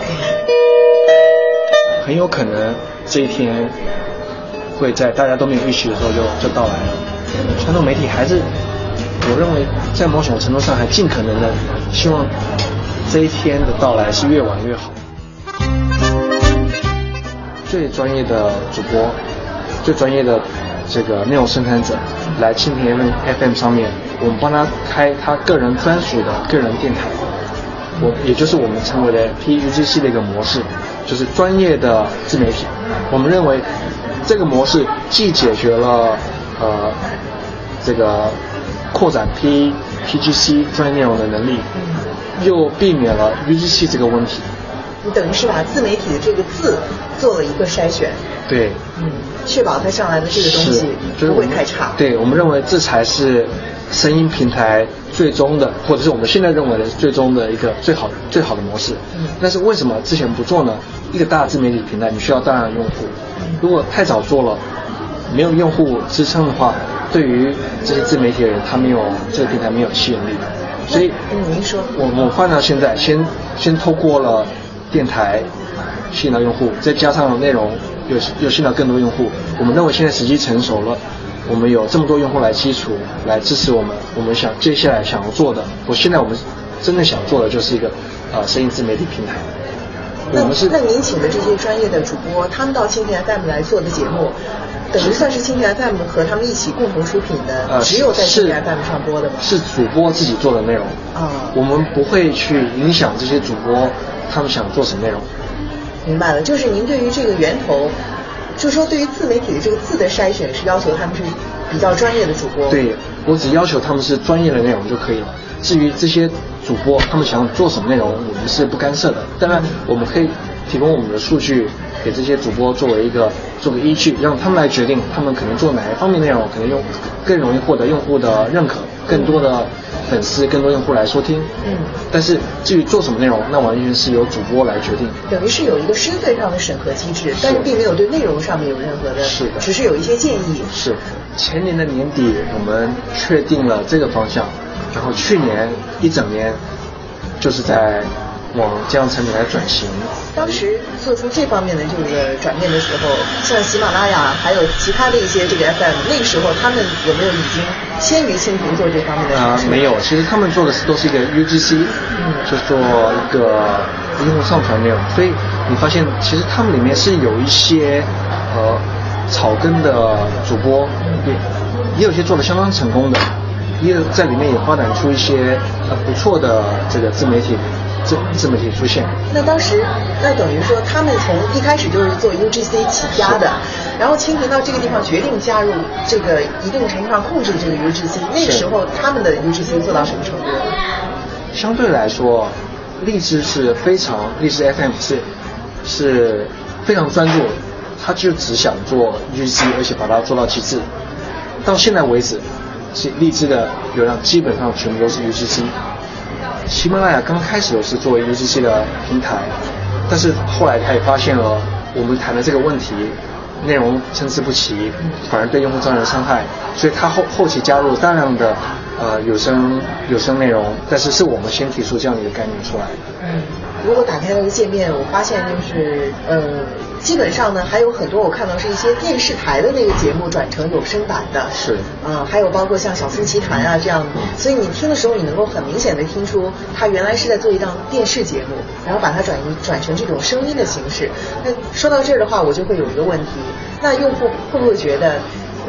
很有可能这一天会在大家都没有预期的时候就就到来了。传统媒体还是，我认为在某种程度上还尽可能的希望这一天的到来是越晚越好。最专业的主播，最专业的这个内容生产者来蜻蜓 FM 上面，我们帮他开他个人专属的个人电台，我也就是我们称为的 PUGC 的一个模式，就是专业的自媒体。我们认为这个模式既解决了呃，这个扩展 P PGC 专业内容的能力，又避免了 UGC 这个问题。你等于是把自媒体的这个字做了一个筛选。对。嗯，确保它上来的这个东西不会太差。对我们认为这才是声音平台最终的，或者是我们现在认为的最终的一个最好最好的模式。嗯。但是为什么之前不做呢？一个大自媒体平台，你需要大量的用户。如果太早做了。没有用户支撑的话，对于这些自媒体的人，他没有这个平台没有吸引力，所以，嗯，您说，我我换到现在，先先透过了电台吸引到用户，再加上内容又又吸引到更多用户，我们认为现在时机成熟了，我们有这么多用户来基础来支持我们，我们想接下来想要做的，我现在我们真正想做的就是一个呃声音自媒体平台。那那您请的这些专业的主播，他们到蜻蜓 FM 来做的节目，等于算是蜻蜓 FM 和他们一起共同出品的，呃、只有在蜻蜓 FM 上播的吗？是主播自己做的内容啊，我们不会去影响这些主播他们想做什么内容。明白了，就是您对于这个源头，就说对于自媒体的这个字的筛选，是要求他们是比较专业的主播。对，我只要求他们是专业的内容就可以了。至于这些主播他们想做什么内容，我们是不干涉的。当然，我们可以提供我们的数据给这些主播作为一个做个依据，让他们来决定他们可能做哪一方面内容，可能用更容易获得用户的认可，更多的粉丝，更多用户来收听。嗯。但是至于做什么内容，那完全是由主播来决定。等于是有一个身份上的审核机制，但是并没有对内容上面有任何的，是的，只是有一些建议。是。前年的年底，我们确定了这个方向。然后去年一整年就是在往这样产品来转型。当时做出这方面的这个转变的时候，像喜马拉雅还有其他的一些这个 FM，那个时候他们有没有已经先于蜻蜓做这方面的？啊、呃，没有，其实他们做的是都是一个 UGC，嗯，就做一个用户上传内容。所以你发现其实他们里面是有一些呃草根的主播，也也有些做的相当成功的，也有在里面也发展出一些呃不错的这个自媒体自自媒体出现。那当时，那等于说他们从一开始就是做 UGC 起家的，然后蜻蜓到这个地方决定加入这个一定程度上控制这个 UGC，那个时候他们的 UGC 做到什么程度？相对来说，荔枝是非常荔枝 FM 是是非常专注，他就只想做 UGC，而且把它做到极致。到现在为止，是荔枝的流量基本上全部都是 UGC。喜马拉雅刚开始的是作为 UGC 的平台，但是后来他也发现了我们谈的这个问题，内容参差不齐，反而对用户造成伤害，所以他后后期加入大量的呃有声有声内容，但是是我们先提出这样的一个概念出来。嗯，如果打开那个界面，我发现就是呃，基本上呢还有很多我看到是一些电视台的那个节目转成有声版的，是，啊、还有包括像小松奇谈啊这样，所以你听的时候，你能够很明显的听出他原来是在做一档电视节目，然后把它转移转成这种声音的形式。那说到这儿的话，我就会有一个问题，那用户会不会觉得？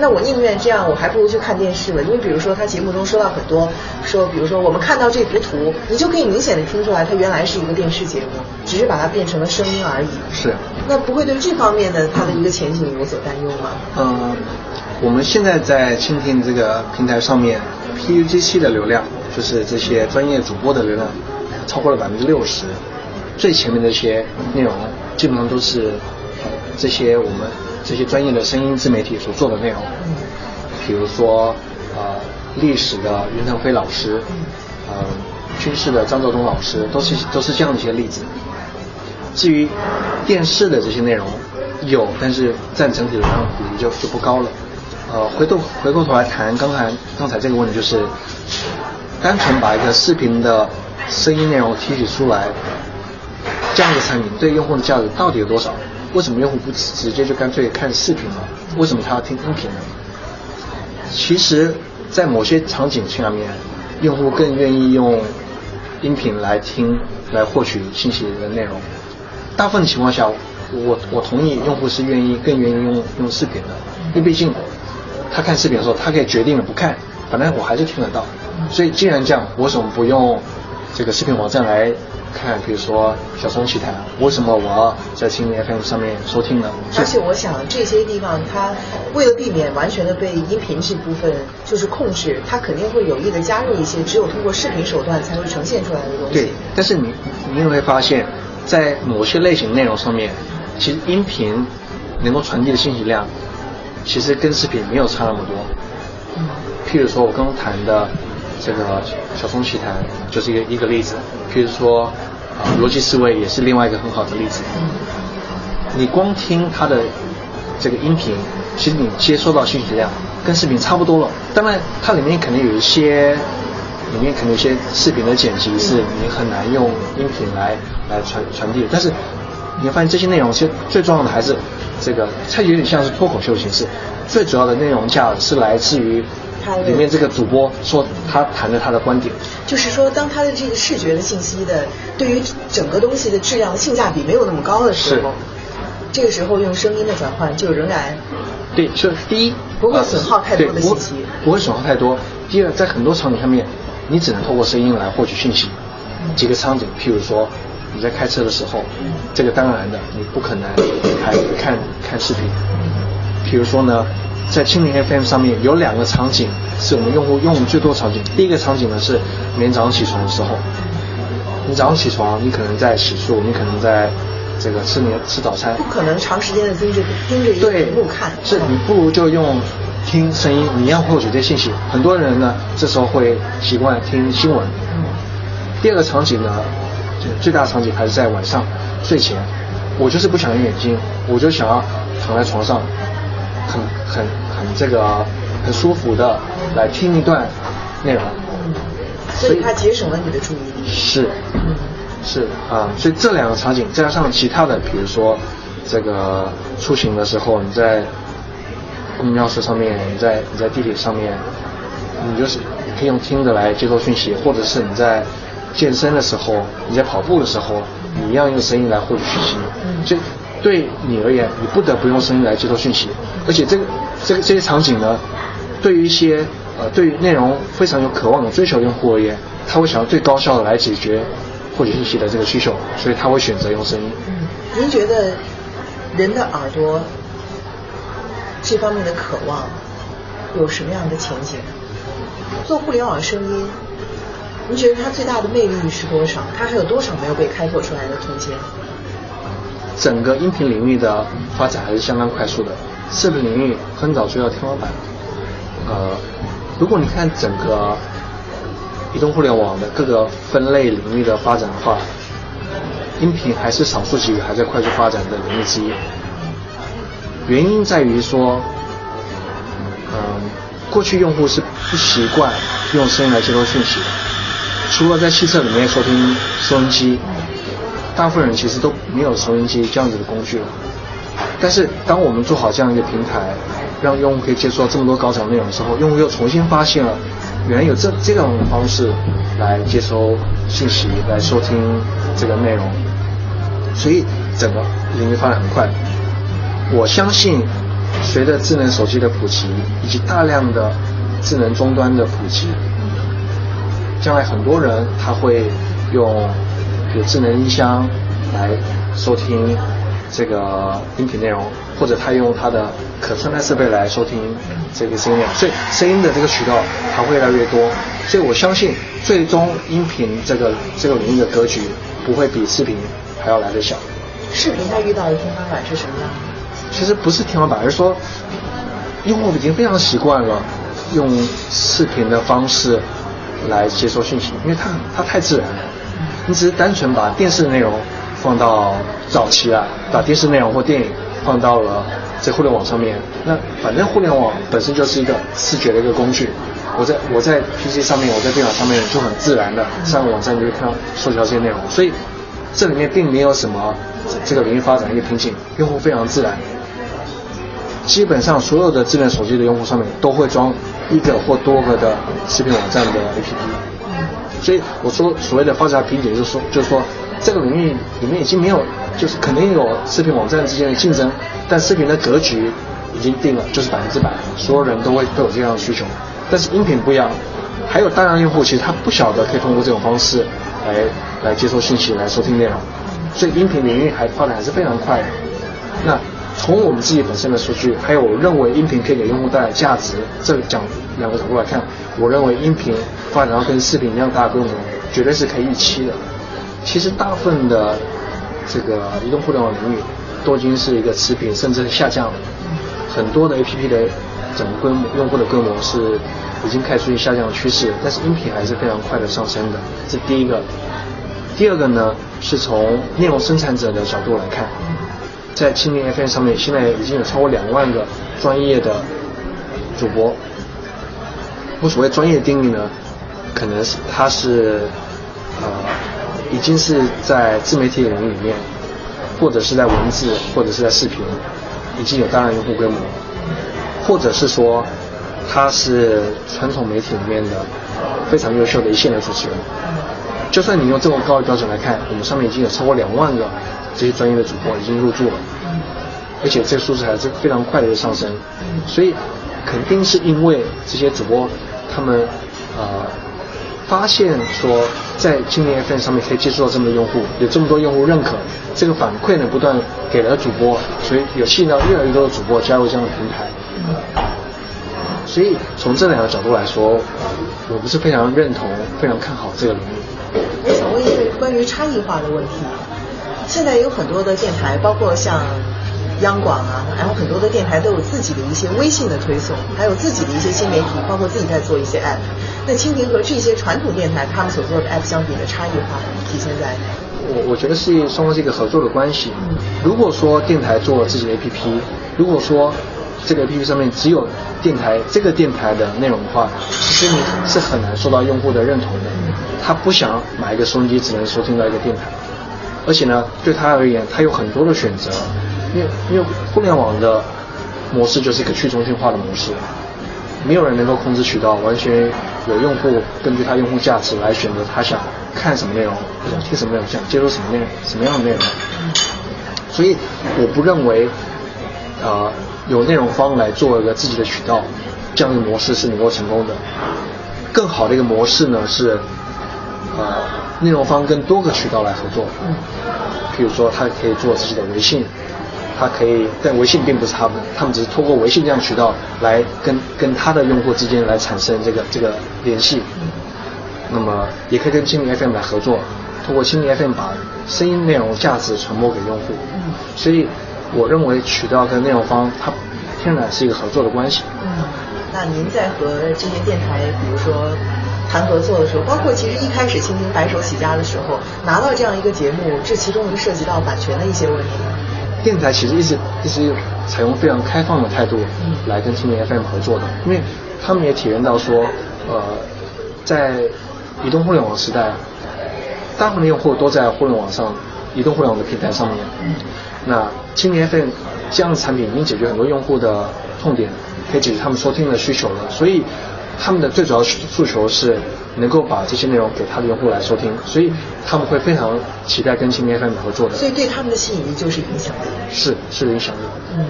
那我宁愿这样，我还不如去看电视了。因为比如说，他节目中说到很多，说比如说我们看到这幅图，你就可以明显的听出来，它原来是一个电视节目，只是把它变成了声音而已。是。那不会对这方面的它的一个前景有所担忧吗？嗯，我们现在在蜻蜓这个平台上面，PUGC 的流量，就是这些专业主播的流量，超过了百分之六十。最前面的一些内容，基本上都是这些我们这些专业的声音自媒体所做的内容。比如说，呃，历史的袁腾飞老师，呃，军事的张召东老师，都是都是这样的一些例子。至于电视的这些内容，有，但是占整体流量比例就就不高了。呃，回头回过头来谈刚才刚才这个问题，就是单纯把一个视频的声音内容提取出来，这样的产品对用户的价值到底有多少？为什么用户不直接就干脆看视频呢？为什么他要听音频呢？其实，在某些场景下面，用户更愿意用音频来听，来获取信息的内容。大部分情况下，我我同意用户是愿意更愿意用用视频的，因为毕竟他看视频的时候，他可以决定了不看，反正我还是听得到。所以既然这样，我为什么不用这个视频网站来看？比如说小松奇谈，为什么我要在蜻蜓 FM 上面收听呢？而且我想这些地方，它为了避免完全的被音频这部分就是控制，它肯定会有意的加入一些只有通过视频手段才会呈现出来的东西。对，但是你你有没有发现，在某些类型内容上面，其实音频能够传递的信息量，其实跟视频没有差那么多。譬如说我刚刚谈的这个小松奇谈，就是一个一个例子。譬如说，啊、逻辑思维也是另外一个很好的例子。你光听它的这个音频，其实你接收到信息量跟视频差不多了。当然，它里面可能有一些，里面可能有一些视频的剪辑是你很难用音频来来传传递的。但是你会发现这些内容其实最重要的还是这个，它有点像是脱口秀形式。最主要的内容价是来自于里面这个主播说他谈的他的观点。就是说，当他的这个视觉的信息的对于整个东西的质量的性价比没有那么高的时候，这个时候用声音的转换就仍然对，就第一不会损耗太多的信息，呃、不,不会损耗太多。第二，在很多场景上面，你只能透过声音来获取信息。几个场景，譬如说你在开车的时候，这个当然的，你不可能还看看视频。譬如说呢。在蜻蜓 FM 上面有两个场景是我们用户用的最多场景。第一个场景呢是每天早上起床的时候，你早上起床，你可能在洗漱，你可能在这个吃你吃早餐，不可能长时间的盯着盯着一个屏幕看。是你不如就用听声音，你要获取这些信息。很多人呢这时候会习惯听新闻。嗯。第二个场景呢，就最大的场景还是在晚上睡前，我就是不想用眼睛，我就想要躺在床上。很很很这个很舒服的来听一段内容，嗯，所以它节省了你的注意力。是，嗯，是啊，所以这两个场景再加上其他的，比如说这个出行的时候，你在公交车上面，你在你在地铁上面，你就是你可以用听的来接收讯息，或者是你在健身的时候，你在跑步的时候，你一样用声音来获取讯息。嗯，所以对你而言，你不得不用声音来接收讯息，而且这个这个这些场景呢，对于一些呃对于内容非常有渴望的追求用户而言，他会想要最高效的来解决获取信息的这个需求，所以他会选择用声音。嗯，您觉得人的耳朵这方面的渴望有什么样的前景？做互联网声音，您觉得它最大的魅力是多少？它还有多少没有被开拓出来的空间？整个音频领域的发展还是相当快速的，视频领域很早就要天花板。呃，如果你看整个移动互联网的各个分类领域的发展的话，音频还是少数几个还在快速发展的领域之一。原因在于说，嗯，过去用户是不习惯用声音来接收讯息的，除了在汽车里面收听收音机。大部分人其实都没有收音机这样子的工具了，但是当我们做好这样一个平台，让用户可以接触到这么多高质量内容的时候，用户又重新发现了原来有这这种方式来接收信息、来收听这个内容，所以整个领域发展很快。我相信，随着智能手机的普及以及大量的智能终端的普及，将来很多人他会用。有智能音箱来收听这个音频内容，或者他用他的可穿戴设备来收听这个声音，所以声音的这个渠道它会越来越多。所以我相信，最终音频这个这个领域的格局不会比视频还要来得小。视频它遇到的天花板是什么样？其实不是天花板，而是说用户已经非常习惯了用视频的方式来接收讯息，因为它它太自然了。你只是单纯把电视内容放到早期啊，把电视内容或电影放到了在互联网上面。那反正互联网本身就是一个视觉的一个工具。我在我在 PC 上面，我在电脑上面就很自然的上网站就会看到收集到这些内容。所以这里面并没有什么这个领域发展一个瓶颈，用户非常自然。基本上所有的智能手机的用户上面都会装一个或多个的视频网站的 APP。所以我说所谓的发展瓶颈，就是说，就是说，这个领域里面已经没有，就是肯定有视频网站之间的竞争，但视频的格局已经定了，就是百分之百，所有人都会都有这样的需求。但是音频不一样，还有大量用户其实他不晓得可以通过这种方式来来接收信息、来收听内容，所以音频领域还发展还是非常快的。那从我们自己本身的数据，还有我认为音频可以给用户带来价值，这讲两个角度来看，我认为音频。发展到跟视频一样大规模，绝对是可以预期的。其实大部分的这个移动互联网领域都已经是一个持平甚至下降了。很多的 APP 的整个规模用户的规模是已经开始出现下降的趋势，但是音频还是非常快的上升的。这第一个。第二个呢，是从内容生产者的角度来看，在蜻蜓 FM 上面现在已经有超过两万个专业的主播。我所谓专业定义呢？可能是他是，呃，已经是在自媒体领域里面，或者是在文字，或者是在视频，已经有大量用户规模，或者是说，他是传统媒体里面的非常优秀的一线的主持人。就算你用这么高的标准来看，我们上面已经有超过两万个这些专业的主播已经入驻了，而且这个数字还是非常快的上升，所以肯定是因为这些主播他们，呃。发现说，在蜻蜓 FM 上面可以接触到这么多用户，有这么多用户认可，这个反馈呢不断给了主播，所以有吸引到越来越多的主播加入这样的平台。所以从这两个角度来说，我不是非常认同、非常看好这个领域。我想问一个关于差异化的问题，现在有很多的电台，包括像央广啊，然后很多的电台都有自己的一些微信的推送，还有自己的一些新媒体，包括自己在做一些 app。那蜻蜓和这些传统电台他们所做的 app 相比的差异化体现在？我我觉得是双方是一个合作的关系。如果说电台做了自己的 app，如果说这个 app 上面只有电台这个电台的内容的话，其实你是很难受到用户的认同的。他不想买一个收音机只能收听到一个电台，而且呢，对他而言，他有很多的选择，因为因为互联网的模式就是一个去中心化的模式。没有人能够控制渠道，完全有用户根据他用户价值来选择他想看什么内容，想听什么内容，想接收什么内容，什么样的内容。所以我不认为，呃，有内容方来做一个自己的渠道，这样的模式是能够成功的。更好的一个模式呢是，呃，内容方跟多个渠道来合作。嗯。比如说，他可以做自己的微信，他可以，但微信并不是他们，他们只是通过微信这样渠道来跟跟他的用户之间来产生这个这个联系。嗯那么也可以跟蜻蜓 FM 来合作，通过蜻蜓 FM 把声音内容价值传播给用户。嗯。所以，我认为渠道跟内容方它天然是一个合作的关系。嗯。那您在和这些电台，比如说？谈合作的时候，包括其实一开始蜻蜓白手起家的时候，拿到这样一个节目，这其中能涉及到版权的一些问题。电台其实一直一直采用非常开放的态度来跟蜻蜓 FM 合作的，因为他们也体验到说，呃，在移动互联网时代，大部分的用户都在互联网上，移动互联网的平台上面。那蜻蜓 FM 这样的产品已经解决很多用户的痛点，可以解决他们收听的需求了，所以。他们的最主要诉求是能够把这些内容给他的用户来收听，所以他们会非常期待跟蜻蜓 FM 合作的。所以对他们的吸引力就是影响力。是是影响力。嗯。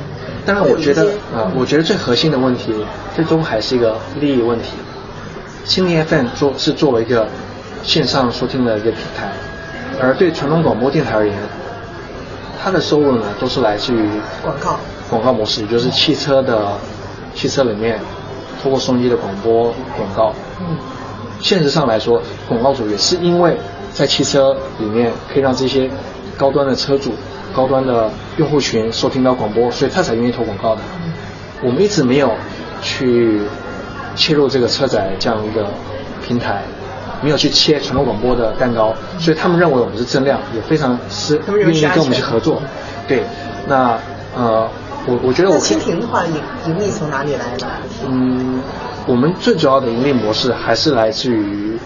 当然，我觉得啊，我觉得最核心的问题，最终还是一个利益问题。蜻蜓 FM 做是作为一个线上收听的一个平台，而对传统广播电台而言，它的收入呢都是来自于广告广告模式，也就是汽车的汽车里面。通过收音机的广播广告，嗯，现实上来说，广告主也是因为在汽车里面可以让这些高端的车主、高端的用户群收听到广播，所以他才愿意投广告的。嗯我们一直没有去切入这个车载这样一个平台，没有去切传统广播的蛋糕，所以他们认为我们是增量，也非常是愿意跟我们去合作。对，那呃。我我觉得我蜻蜓的话，盈盈利从哪里来的？嗯，我们最主要的盈利模式还是来自于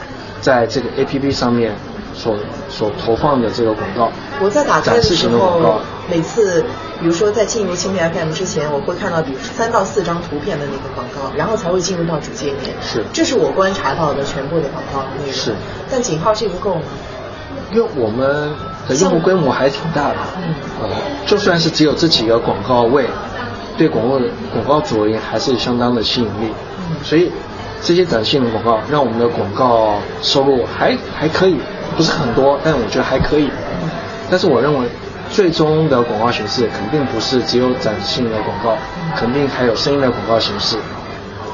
在这个 A P P 上面所所投放的这个广告。我在打开的时候，每次比如说在进入蜻蜓 F M 之前，我会看到比如三到四张图片的那个广告，然后才会进入到主界面。是，这是我观察到的全部的广告内容。是，但井号这个够吗？因为我们的用户规模还挺大的，呃，就算是只有这几个广告位，对广告广告主而言还是相当的吸引力，所以这些短信的广告让我们的广告收入还还可以，不是很多，但我觉得还可以。但是我认为最终的广告形式肯定不是只有短信的广告，肯定还有声音的广告形式。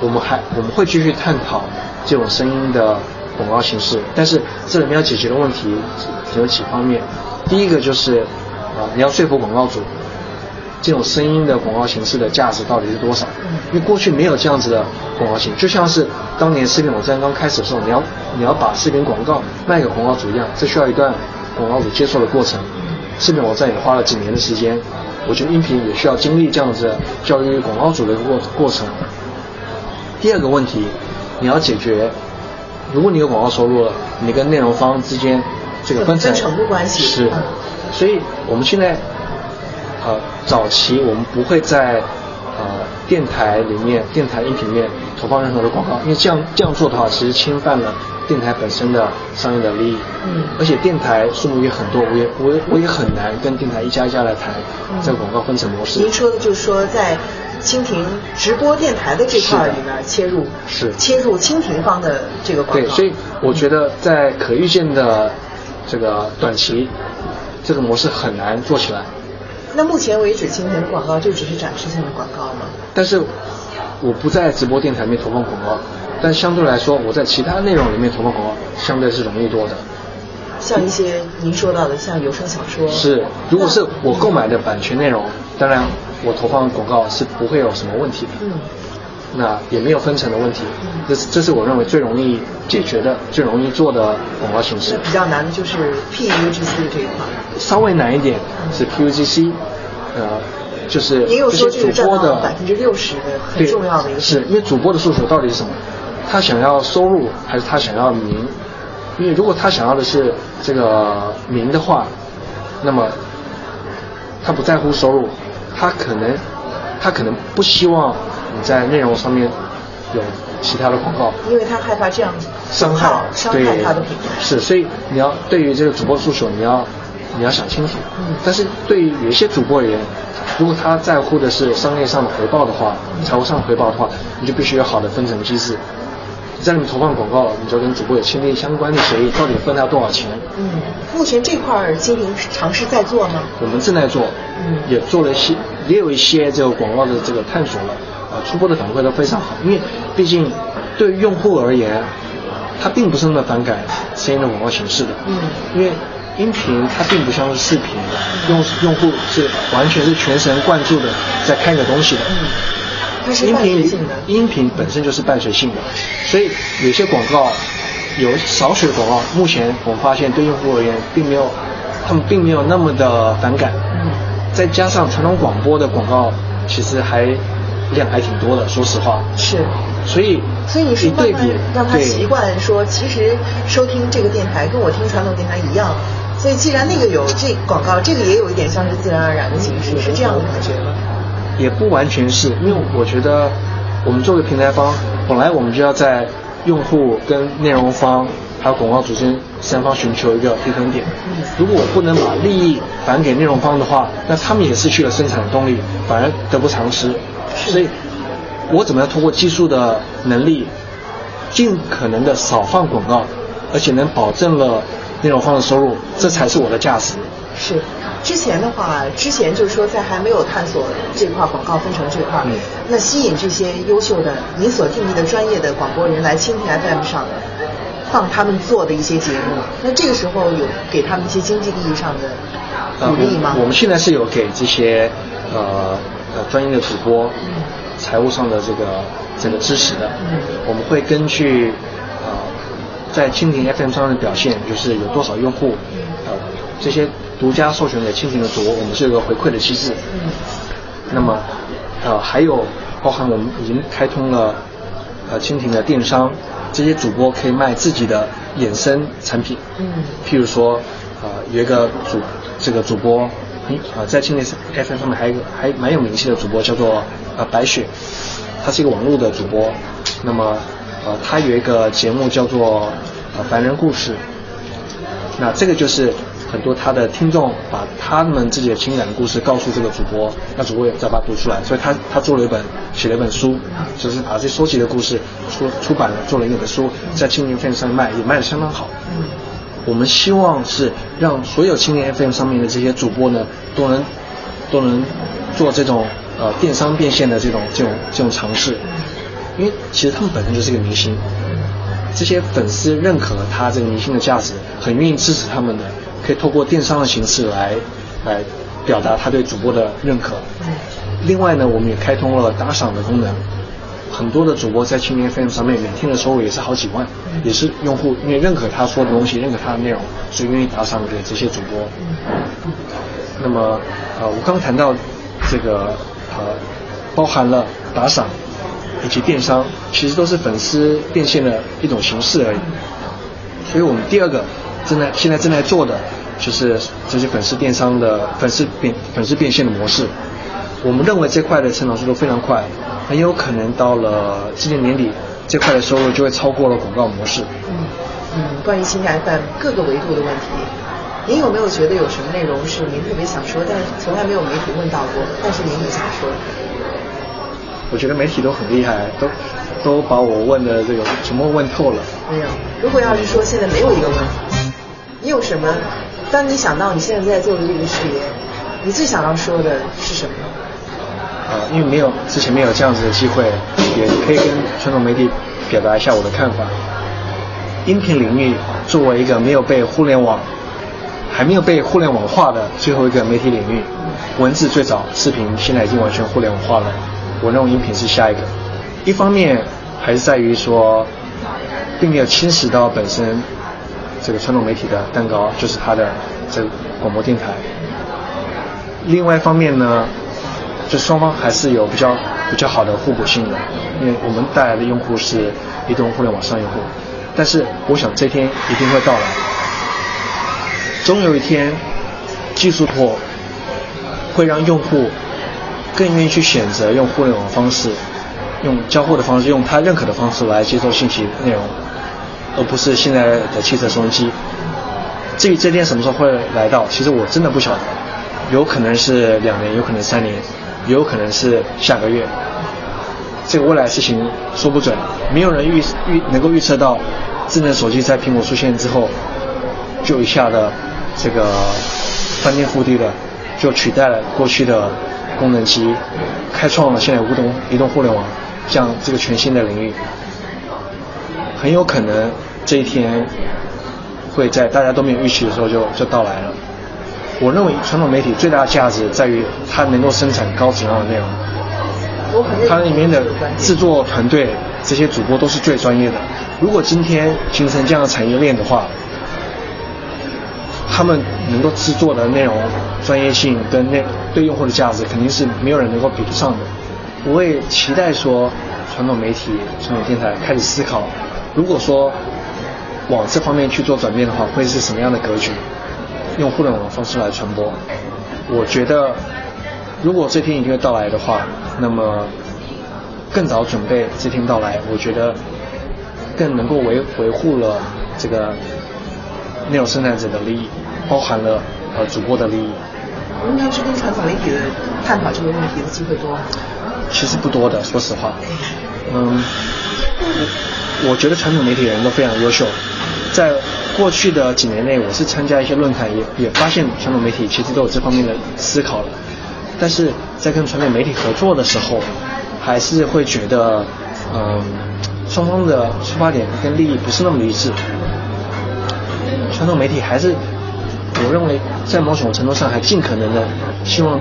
我们还我们会继续探讨这种声音的。广告形式，但是这里面要解决的问题有几方面。第一个就是，啊，你要说服广告主，这种声音的广告形式的价值到底是多少？因为过去没有这样子的广告形就像是当年视频网站刚开始的时候，你要你要把视频广告卖给广告主一样，这需要一段广告主接受的过程。视频网站也花了几年的时间，我觉得音频也需要经历这样子教育广告主的一个过过程。第二个问题，你要解决。如果你有广告收入了，你跟内容方之间这个分成关系是，所以我们现在呃早期我们不会在呃电台里面电台音频里面投放任何的广告，因为这样这样做的话，其实侵犯了电台本身的商业的利益。嗯。而且电台数目也很多，我也我也我也很难跟电台一家一家来谈这个广告分成模式。您说的就是说在。蜻蜓直播电台的这块里面切入，是切入蜻蜓方的这个广告。对，所以我觉得在可预见的这个短期，这个模式很难做起来。那目前为止，蜻蜓的广告就只是展示性的广告吗？但是我不在直播电台里面投放广告，但相对来说，我在其他内容里面投放广告相对是容易多的。像一些您说到的，像有声小说。是，如果是我购买的版权内容，当然。我投放广告是不会有什么问题的，嗯，那也没有分成的问题，这是这是我认为最容易解决的、最容易做的广告形式。比较难的就是 PUGC 这一块，稍微难一点是 PUGC，呃，就是这些主播的百分之六十的很重要的一个，是因为主播的诉求到底是什么？他想要收入还是他想要名？因为如果他想要的是这个名的话，那么他不在乎收入。他可能，他可能不希望你在内容上面有其他的广告，因为他害怕这样伤害伤害他的品牌。是，所以你要对于这个主播诉求，你要你要想清楚。但是对于有一些主播而言，如果他在乎的是商业上的回报的话，财务上的回报的话，你就必须有好的分成机制。在里面投放广告，你就跟主播有签订相关的协议，到底分他多少钱？嗯，目前这块儿蜻蜓尝试在做吗？我们正在做，嗯，也做了一些，也有一些这个广告的这个探索了，啊，初步的反馈都非常好。因为毕竟对于用户而言，他并不是那么反感声音的广告形式的，嗯，因为音频它并不像是视频，用用户是完全是全神贯注的在看一个东西的。嗯音频音频本身就是伴随性的，所以有些广告有少许的广告，目前我们发现对用户而言并没有，他们并没有那么的反感。嗯，再加上传统广播的广告其实还量还挺多的，说实话。是。所以所以你是对比让他习惯说，其实收听这个电台跟我听传统电台一样。所以既然那个有这广告，这个也有一点像是自然而然的形式，是这样的感觉吗？也不完全是，因为我觉得我们作为平台方，本来我们就要在用户跟内容方还有广告主间三方寻求一个平衡点。如果我不能把利益返给内容方的话，那他们也失去了生产的动力，反而得不偿失。所以，我怎么样通过技术的能力，尽可能的少放广告，而且能保证了内容方的收入，这才是我的价值。是。之前的话，之前就是说在还没有探索这块广告分成这块，嗯、那吸引这些优秀的你所定义的专业的广播人来蜻蜓 FM 上放他们做的一些节目，那这个时候有给他们一些经济利益上的鼓励吗？呃、我们现在是有给这些呃呃专业的主播、嗯、财务上的这个这个支持的，嗯、我们会根据呃在蜻蜓 FM 上的表现，就是有多少用户，呃这些。独家授权给蜻蜓的主播，我们是有个回馈的机制。嗯。那么，呃，还有包含我们已经开通了呃蜻蜓的电商，这些主播可以卖自己的衍生产品。嗯。譬如说，呃，有一个主这个主播，啊，在蜻蜓 FM 上面还有还蛮有名气的主播叫做呃白雪，他是一个网络的主播。那么，呃，他有一个节目叫做呃凡人故事。那这个就是。很多他的听众把他们自己的情感故事告诉这个主播，那主播也再把它读出来，所以他他做了一本写了一本书，就是把这收集的故事出出版了，做了一本书，在青年 FM 上卖，也卖的相当好。我们希望是让所有青年 FM 上面的这些主播呢，都能都能做这种呃电商变现的这种这种这种尝试，因为其实他们本身就是一个明星，这些粉丝认可他这个明星的价值，很愿意支持他们的。可以透过电商的形式来，来表达他对主播的认可。另外呢，我们也开通了打赏的功能，很多的主播在青年 FM 上面每天的收入也是好几万，也是用户因为认可他说的东西，认可他的内容，所以愿意打赏给这些主播。那么，呃，我刚刚谈到这个呃，包含了打赏以及电商，其实都是粉丝变现的一种形式而已。所以我们第二个。正在现在正在做的就是这些粉丝电商的粉丝变粉丝变现的模式，我们认为这块的成长速度非常快，很有可能到了今年年底，这块的收入就会超过了广告模式。嗯嗯，关于新台 FM 各个维度的问题，您有没有觉得有什么内容是您特别想说，但是从来没有媒体问到过，但是您很想说？我觉得媒体都很厉害，都都把我问的这个全部问透了。没有，如果要是说现在没有一个问题。你有什么？当你想到你现在在做的这个事业，你最想要说的是什么？呃，因为没有之前没有这样子的机会，也可以跟传统媒体表达一下我的看法。音频领域作为一个没有被互联网还没有被互联网化的最后一个媒体领域，文字最早，视频现在已经完全互联网化了。我认为音频是下一个。一方面还是在于说，并没有侵蚀到本身。这个传统媒体的蛋糕就是它的这个广播电台。另外一方面呢，就双方还是有比较比较好的互补性的，因为我们带来的用户是移动互联网上用户，但是我想这天一定会到来，总有一天，技术破会让用户更愿意去选择用互联网方式，用交互的方式，用他认可的方式来接受信息内容。而不是现在的汽车收音机，至于这天什么时候会来到，其实我真的不晓得，有可能是两年，有可能三年，有可能是下个月。这个未来事情说不准，没有人预预能够预测到，智能手机在苹果出现之后，就一下的这个翻天覆地的就取代了过去的功能机，开创了现在移动移动互联网这样这个全新的领域。很有可能这一天会在大家都没有预期的时候就就到来了。我认为传统媒体最大的价值在于它能够生产高质量的内容。它里面的制作团队，这些主播都是最专业的。如果今天形成这样的产业链的话，他们能够制作的内容专业性跟那对用户的价值，肯定是没有人能够比得上的。我也期待说，传统媒体、传统电台开始思考，如果说往这方面去做转变的话，会是什么样的格局？用互联网的方式来传播，我觉得。如果这天一定会到来的话，那么更早准备这天到来，我觉得更能够维维护了这个内容生产者的利益，包含了呃主播的利益。应该去跟传统媒体的探讨这个问题的机会多吗。其实不多的，说实话。嗯，我觉得传统媒体人都非常优秀，在过去的几年内，我是参加一些论坛，也也发现传统媒体其实都有这方面的思考了。但是在跟传统媒体合作的时候，还是会觉得，嗯，双方的出发点跟利益不是那么一致。传统媒体还是，我认为在某种程度上还尽可能的希望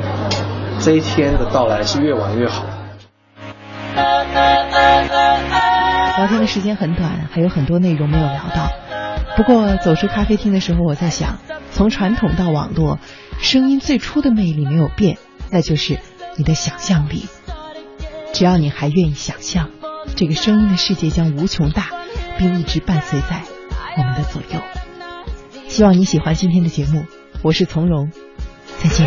这一天的到来是越晚越好。聊天的时间很短，还有很多内容没有聊到。不过走出咖啡厅的时候，我在想，从传统到网络，声音最初的魅力没有变。那就是你的想象力，只要你还愿意想象，这个声音的世界将无穷大，并一直伴随在我们的左右。希望你喜欢今天的节目，我是从容，再见。